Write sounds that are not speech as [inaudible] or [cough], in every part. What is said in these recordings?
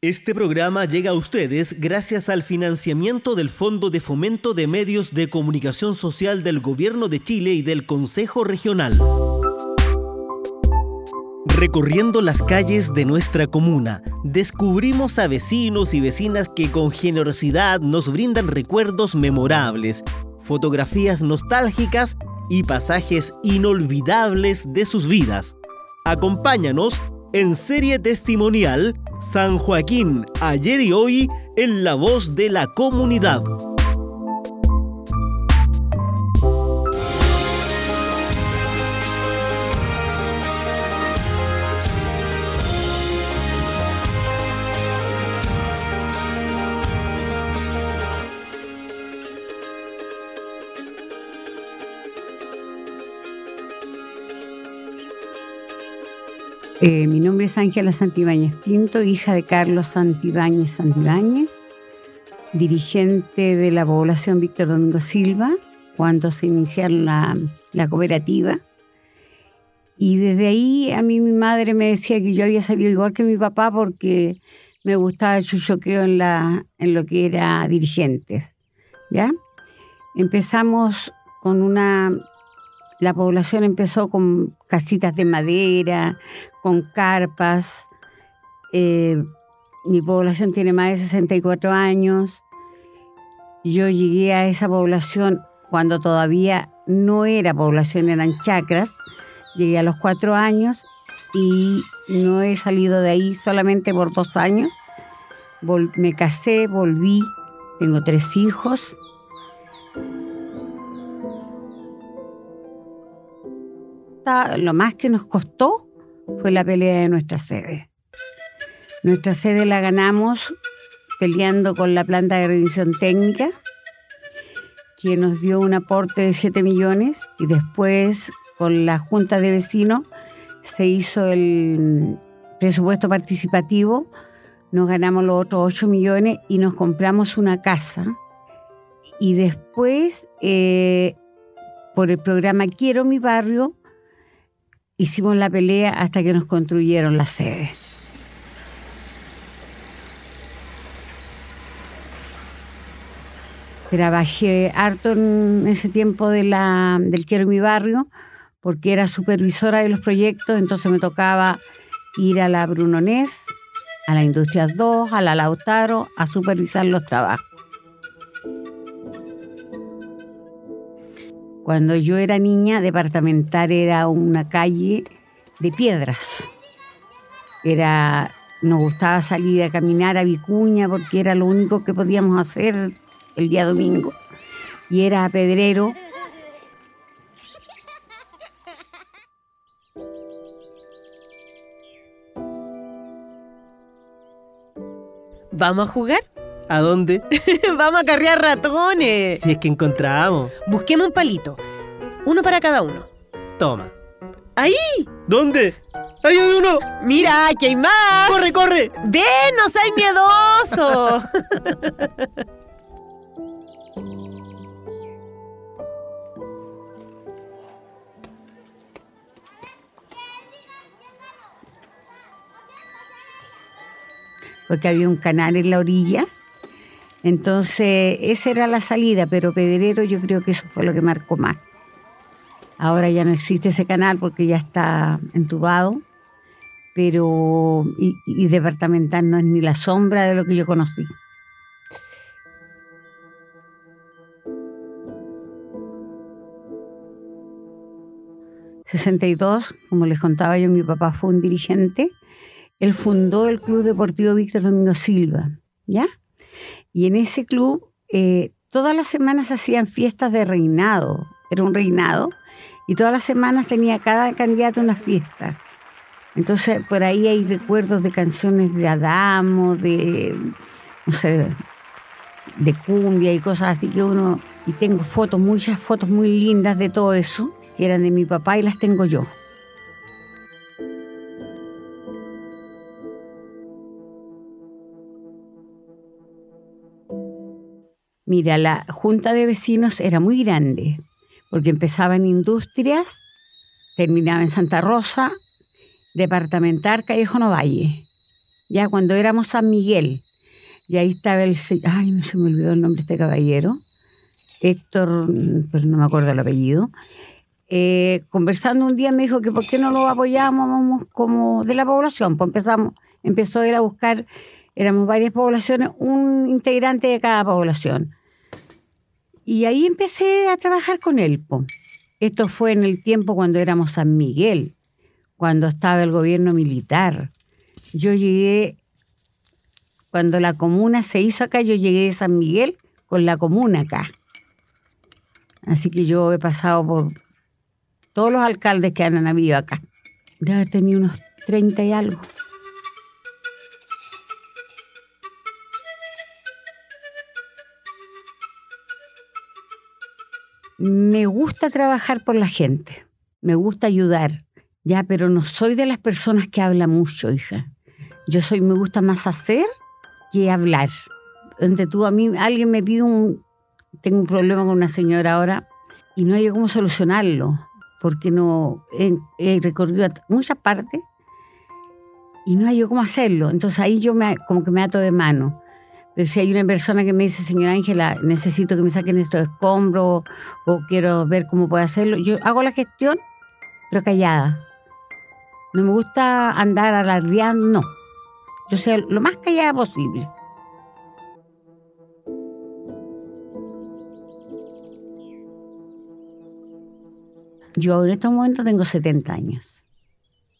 Este programa llega a ustedes gracias al financiamiento del Fondo de Fomento de Medios de Comunicación Social del Gobierno de Chile y del Consejo Regional. Recorriendo las calles de nuestra comuna, descubrimos a vecinos y vecinas que con generosidad nos brindan recuerdos memorables, fotografías nostálgicas y pasajes inolvidables de sus vidas. Acompáñanos en serie testimonial San Joaquín, ayer y hoy en la voz de la comunidad. Eh, mi nombre es Ángela Santibáñez Pinto, hija de Carlos Santibáñez Santibáñez, dirigente de la población Víctor Domingo Silva, cuando se inició la, la cooperativa. Y desde ahí a mí mi madre me decía que yo había salido igual que mi papá porque me gustaba el chuchoqueo en, la, en lo que era dirigente. ¿ya? Empezamos con una la población empezó con casitas de madera, con carpas. Eh, mi población tiene más de 64 años. Yo llegué a esa población cuando todavía no era población, eran chacras. Llegué a los cuatro años y no he salido de ahí solamente por dos años. me casé, volví, tengo tres hijos lo más que nos costó fue la pelea de nuestra sede. Nuestra sede la ganamos peleando con la planta de revisión técnica, que nos dio un aporte de 7 millones, y después con la Junta de Vecinos se hizo el presupuesto participativo, nos ganamos los otros 8 millones y nos compramos una casa. Y después, eh, por el programa Quiero mi barrio, hicimos la pelea hasta que nos construyeron la sede. Trabajé harto en ese tiempo de la, del Quiero mi barrio porque era supervisora de los proyectos, entonces me tocaba ir a la Bruno Neff, a la Industrias 2, a la Lautaro, a supervisar los trabajos. Cuando yo era niña, departamental era una calle de piedras. Era, nos gustaba salir a caminar a Vicuña porque era lo único que podíamos hacer el día domingo. Y era pedrero. ¿Vamos a jugar? ¿A dónde? [laughs] Vamos a carrear ratones. Si es que encontramos. Busquemos un palito. Uno para cada uno. Toma. ¡Ahí! ¿Dónde? ¡Ahí hay uno! ¡Mira, que hay más! ¡Corre, corre! ¡Ven, no seas miedoso! [laughs] Porque había un canal en la orilla entonces, esa era la salida, pero Pedrero yo creo que eso fue lo que marcó más. Ahora ya no existe ese canal porque ya está entubado, pero y, departamental no es ni la sombra de lo que yo conocí. ...62, como les contaba yo, mi papá fue un dirigente. Él fundó el Club Deportivo Víctor Domingo Silva, ¿ya? Y en ese club eh, todas las semanas hacían fiestas de reinado, era un reinado, y todas las semanas tenía cada candidato una fiesta. Entonces por ahí hay recuerdos de canciones de Adamo, de, no sé, de cumbia y cosas así que uno, y tengo fotos, muchas fotos muy lindas de todo eso, que eran de mi papá y las tengo yo. Mira, la junta de vecinos era muy grande, porque empezaba en industrias, terminaba en Santa Rosa, departamental Callejo Valle. ya cuando éramos San Miguel. Y ahí estaba el... Ay, no se me olvidó el nombre de este caballero. Héctor, pero no me acuerdo el apellido. Eh, conversando un día me dijo que por qué no lo apoyábamos como de la población. Pues empezamos, empezó a ir a buscar, éramos varias poblaciones, un integrante de cada población. Y ahí empecé a trabajar con él. po. Esto fue en el tiempo cuando éramos San Miguel, cuando estaba el gobierno militar. Yo llegué, cuando la comuna se hizo acá, yo llegué de San Miguel con la comuna acá. Así que yo he pasado por todos los alcaldes que han habido acá. De haber tenido unos 30 y algo. Me gusta trabajar por la gente, me gusta ayudar, ya, pero no soy de las personas que habla mucho, hija. Yo soy, me gusta más hacer que hablar. A mí, alguien me pide un, tengo un problema con una señora ahora y no hay cómo solucionarlo, porque no he, recorrido muchas partes y no hay cómo hacerlo. Entonces ahí yo me, como que me ato de mano. Si hay una persona que me dice, señora Ángela, necesito que me saquen estos escombros o quiero ver cómo puedo hacerlo, yo hago la gestión, pero callada. No me gusta andar alardeando, no. Yo sea lo más callada posible. Yo en estos momentos tengo 70 años.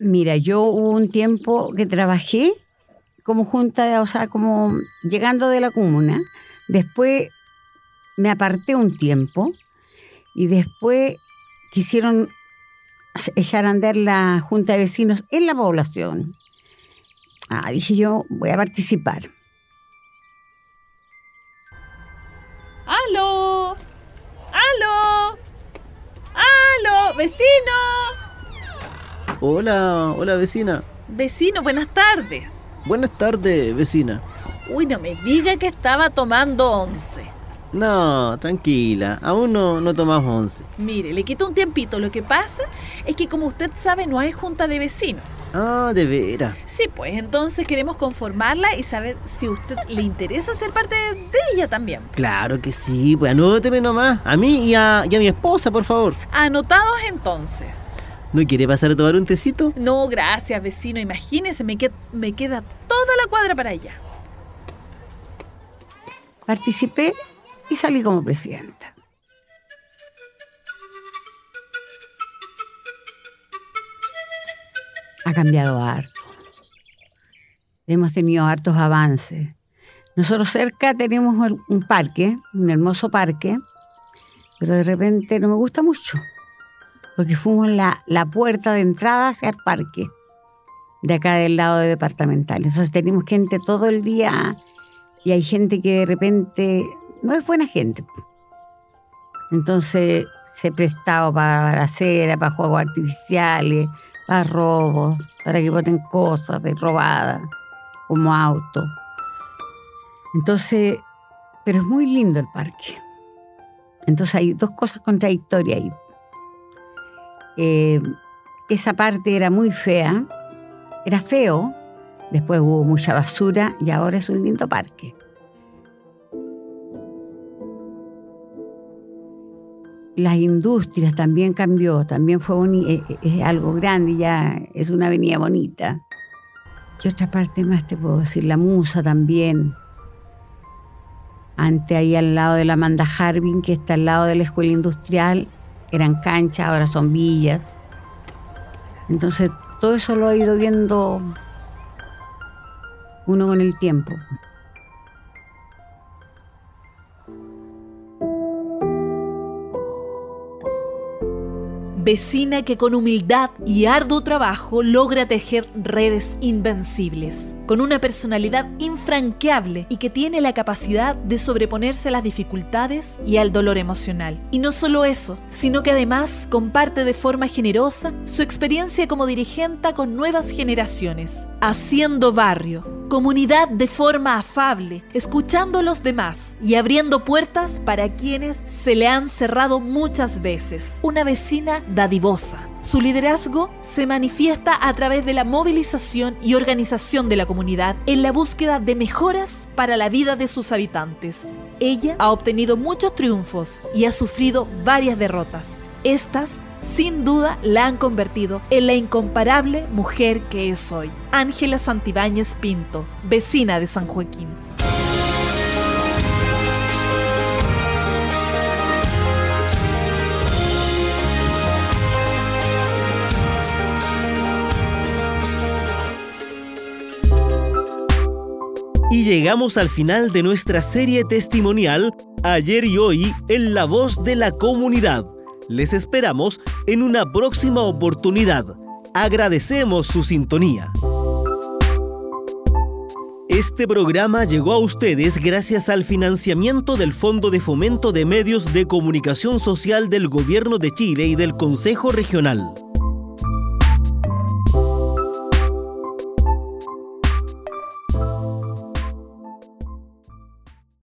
Mira, yo hubo un tiempo que trabajé como junta, de- o sea, como llegando de la comuna. Después me aparté un tiempo y después quisieron echar a andar la junta de vecinos en la población. Ah, dije yo, voy a participar. ¡Aló! ¡Aló! ¡Aló! ¡Vecino! Hola, hola vecina. Vecino, buenas tardes. Buenas tardes, vecina. Uy, no me diga que estaba tomando once. No, tranquila, aún no, no tomamos once. Mire, le quito un tiempito. Lo que pasa es que como usted sabe, no hay junta de vecinos. Ah, de veras. Sí, pues entonces queremos conformarla y saber si a usted le interesa ser parte de, ella también. Claro que sí, pues anóteme nomás. A mí y a, y a mi esposa, por favor. Anotados entonces. ¿No quiere pasar a tomar un tecito? No, gracias, vecino. Imagínese, me, que- me queda toda la cuadra para allá. Participé y salí como presidenta. Ha cambiado harto. Hemos tenido hartos avances. Nosotros cerca tenemos un parque, un hermoso parque, pero de repente no me gusta mucho, porque fuimos la, la puerta de entrada hacia el parque, de acá del lado de departamental. Entonces tenemos gente todo el día y hay gente que de repente no es buena gente. Entonces se ha prestado para balacera, para juegos artificiales, para robos, para que boten cosas de robadas, como autos. Entonces, pero es muy lindo el parque. Entonces hay dos cosas contradictorias ahí. Eh, esa parte era muy fea, era feo, después hubo mucha basura y ahora es un lindo parque. Las industrias también cambió, también fue boni- eh, eh, es algo grande, ya es una avenida bonita. ¿Qué otra parte más te puedo decir? La Musa también. Antes ahí al lado de la Manda Harbin, que está al lado de la escuela industrial, eran canchas, ahora son villas. Entonces, todo eso lo ha ido viendo uno con el tiempo. Vecina que con humildad y arduo trabajo logra tejer redes invencibles, con una personalidad infranqueable y que tiene la capacidad de sobreponerse a las dificultades y al dolor emocional. Y no solo eso, sino que además comparte de forma generosa su experiencia como dirigente con nuevas generaciones, haciendo barrio, comunidad de forma afable, escuchando a los demás y abriendo puertas para quienes se le han cerrado muchas veces. Una vecina dadivosa, Su liderazgo se manifiesta a través de la movilización y organización de la comunidad en la búsqueda de mejoras para la vida de sus habitantes. Ella ha obtenido muchos triunfos y ha sufrido varias derrotas. Estas, sin duda, la han convertido en la incomparable mujer que es hoy. Ángela Santibáñez Pinto, vecina de San Joaquín. Y llegamos al final de nuestra serie testimonial Ayer y Hoy en la voz de la comunidad. Les esperamos en una próxima oportunidad. Agradecemos su sintonía. Este programa llegó a ustedes gracias al financiamiento del Fondo de Fomento de Medios de Comunicación Social del Gobierno de Chile y del Consejo Regional.